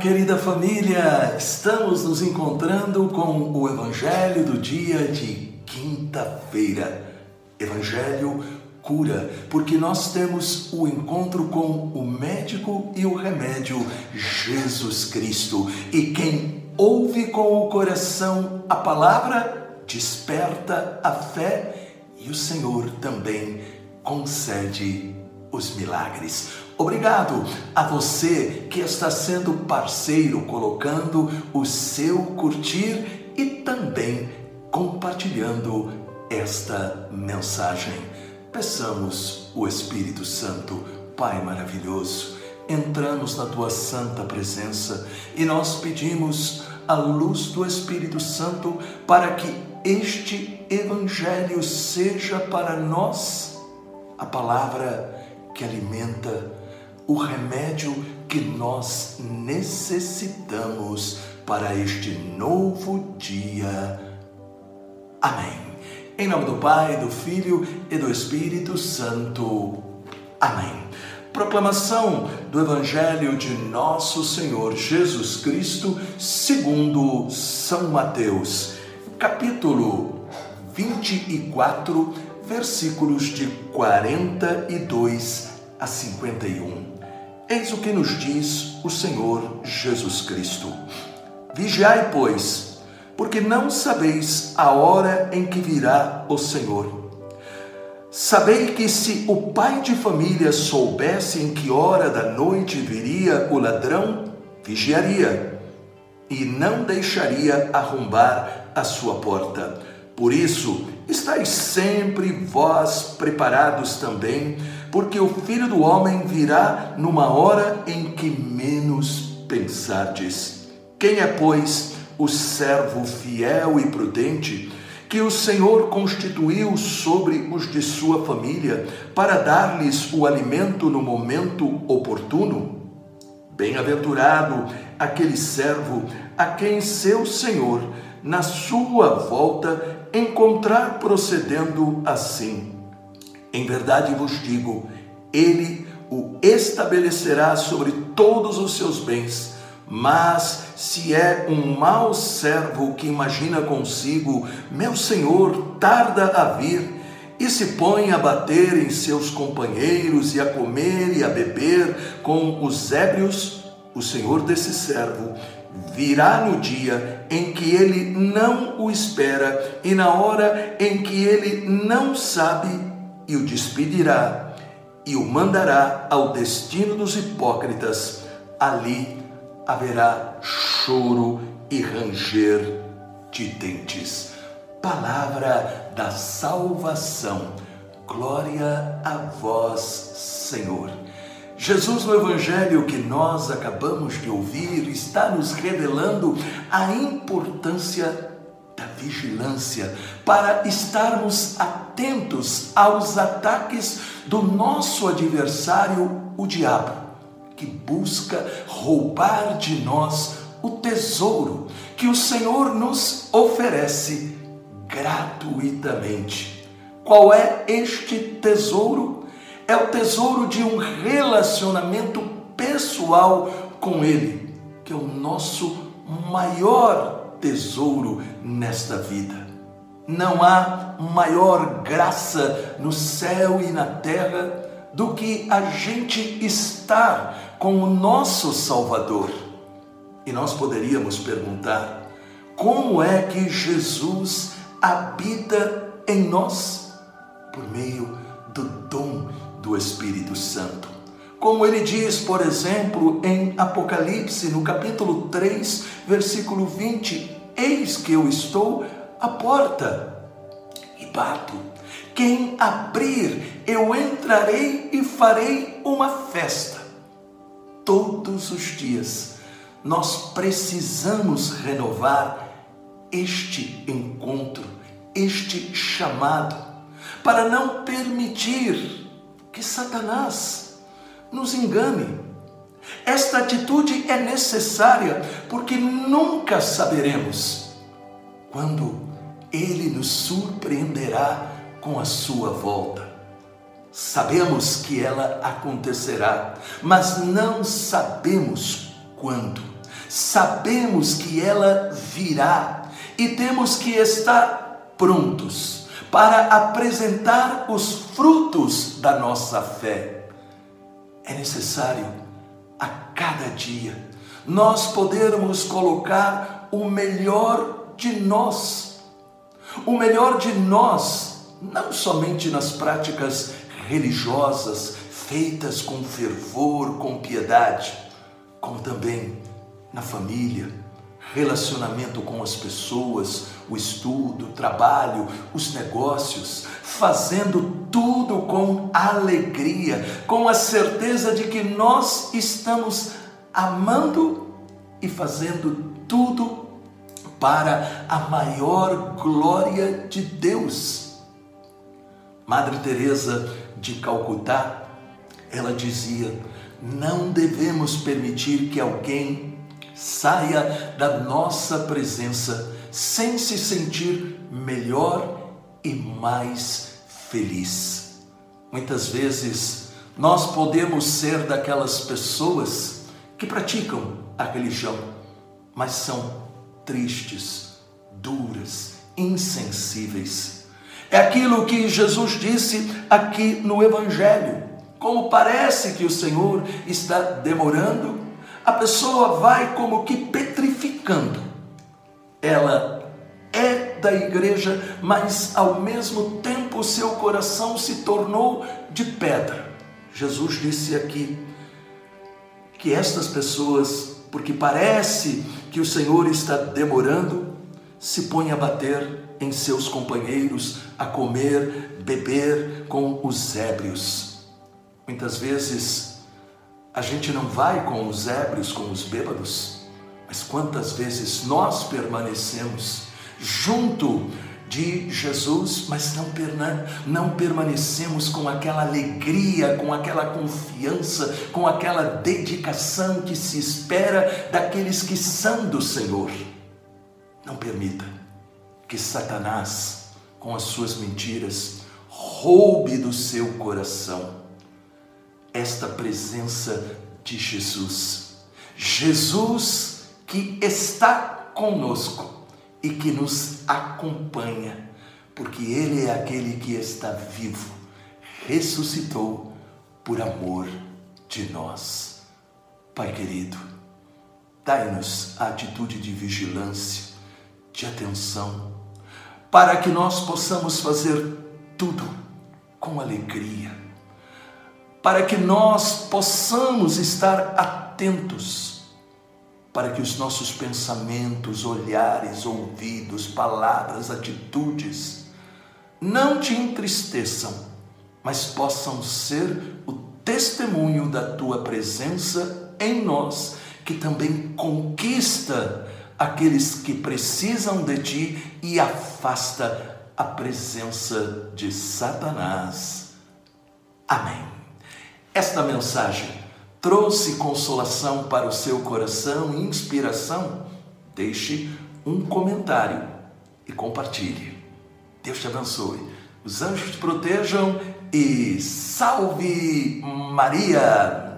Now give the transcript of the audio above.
querida família! Estamos nos encontrando com o Evangelho do dia de quinta-feira. Evangelho cura, porque nós temos o encontro com o médico e o remédio, Jesus Cristo. E quem ouve com o coração a palavra, desperta a fé e o Senhor também concede os milagres. Obrigado a você que está sendo parceiro, colocando o seu curtir e também compartilhando esta mensagem. Peçamos o Espírito Santo, Pai maravilhoso, entramos na tua santa presença e nós pedimos a luz do Espírito Santo para que este evangelho seja para nós a palavra que alimenta o remédio que nós necessitamos para este novo dia. Amém. Em nome do Pai, do Filho e do Espírito Santo. Amém. Proclamação do Evangelho de Nosso Senhor Jesus Cristo, segundo São Mateus, capítulo 24, versículos de 42 a 51. Eis o que nos diz o Senhor Jesus Cristo. Vigiai, pois, porque não sabeis a hora em que virá o Senhor. Sabei que se o pai de família soubesse em que hora da noite viria o ladrão, vigiaria e não deixaria arrombar a sua porta. Por isso, estáis sempre vós preparados também, porque o filho do homem virá numa hora em que menos pensardes. Quem é, pois, o servo fiel e prudente que o Senhor constituiu sobre os de sua família para dar-lhes o alimento no momento oportuno? Bem-aventurado aquele servo a quem seu Senhor, na sua volta, encontrar procedendo assim. Em verdade vos digo, ele o estabelecerá sobre todos os seus bens. Mas se é um mau servo que imagina consigo, meu senhor tarda a vir, e se põe a bater em seus companheiros e a comer e a beber com os ébrios, o senhor desse servo virá no dia em que ele não o espera e na hora em que ele não sabe e o despedirá e o mandará ao destino dos hipócritas. Ali haverá choro e ranger de dentes. Palavra da salvação. Glória a vós, Senhor. Jesus, no Evangelho que nós acabamos de ouvir, está nos revelando a importância da vigilância, para estarmos atentos aos ataques do nosso adversário, o diabo, que busca roubar de nós o tesouro que o Senhor nos oferece gratuitamente. Qual é este tesouro? É o tesouro de um relacionamento pessoal com Ele, que é o nosso maior tesouro nesta vida. Não há maior graça no céu e na terra do que a gente estar com o nosso Salvador. E nós poderíamos perguntar: como é que Jesus habita em nós? Por meio do dom do Espírito Santo. Como ele diz, por exemplo, em Apocalipse, no capítulo 3, versículo 20: Eis que eu estou à porta e bato. Quem abrir, eu entrarei e farei uma festa. Todos os dias nós precisamos renovar este encontro, este chamado, para não permitir que Satanás nos engane. Esta atitude é necessária porque nunca saberemos quando ele nos surpreenderá com a sua volta. Sabemos que ela acontecerá, mas não sabemos quando. sabemos que ela virá e temos que estar prontos para apresentar os frutos da nossa fé. É necessário a cada dia nós podermos colocar o melhor de nós. O melhor de nós, não somente nas práticas religiosas feitas com fervor, com piedade, como também na família, relacionamento com as pessoas, o estudo, o trabalho, os negócios, fazendo tudo com alegria, com a certeza de que nós estamos amando e fazendo tudo para a maior glória de Deus. Madre Teresa de Calcutá, ela dizia: "Não devemos permitir que alguém saia da nossa presença sem se sentir melhor e mais feliz." Muitas vezes nós podemos ser daquelas pessoas que praticam a religião, mas são tristes, duras, insensíveis. É aquilo que Jesus disse aqui no Evangelho. Como parece que o Senhor está demorando, a pessoa vai como que petrificando. Ela é da igreja, mas ao mesmo tempo seu coração se tornou de pedra. Jesus disse aqui: que estas pessoas, porque parece que o Senhor está demorando, se põem a bater em seus companheiros, a comer, beber com os ébrios. Muitas vezes a gente não vai com os ébrios, com os bêbados, mas quantas vezes nós permanecemos junto de Jesus, mas não, não permanecemos com aquela alegria, com aquela confiança, com aquela dedicação que se espera daqueles que são do Senhor. Não permita que Satanás, com as suas mentiras, roube do seu coração esta presença de Jesus. Jesus que está conosco e que nos acompanha, porque Ele é aquele que está vivo, ressuscitou por amor de nós. Pai querido, dai-nos a atitude de vigilância, de atenção, para que nós possamos fazer tudo com alegria, para que nós possamos estar atentos para que os nossos pensamentos, olhares, ouvidos, palavras, atitudes não te entristeçam, mas possam ser o testemunho da tua presença em nós, que também conquista aqueles que precisam de ti e afasta a presença de Satanás. Amém. Esta mensagem trouxe consolação para o seu coração e inspiração, deixe um comentário e compartilhe. Deus te abençoe, os anjos te protejam e salve Maria!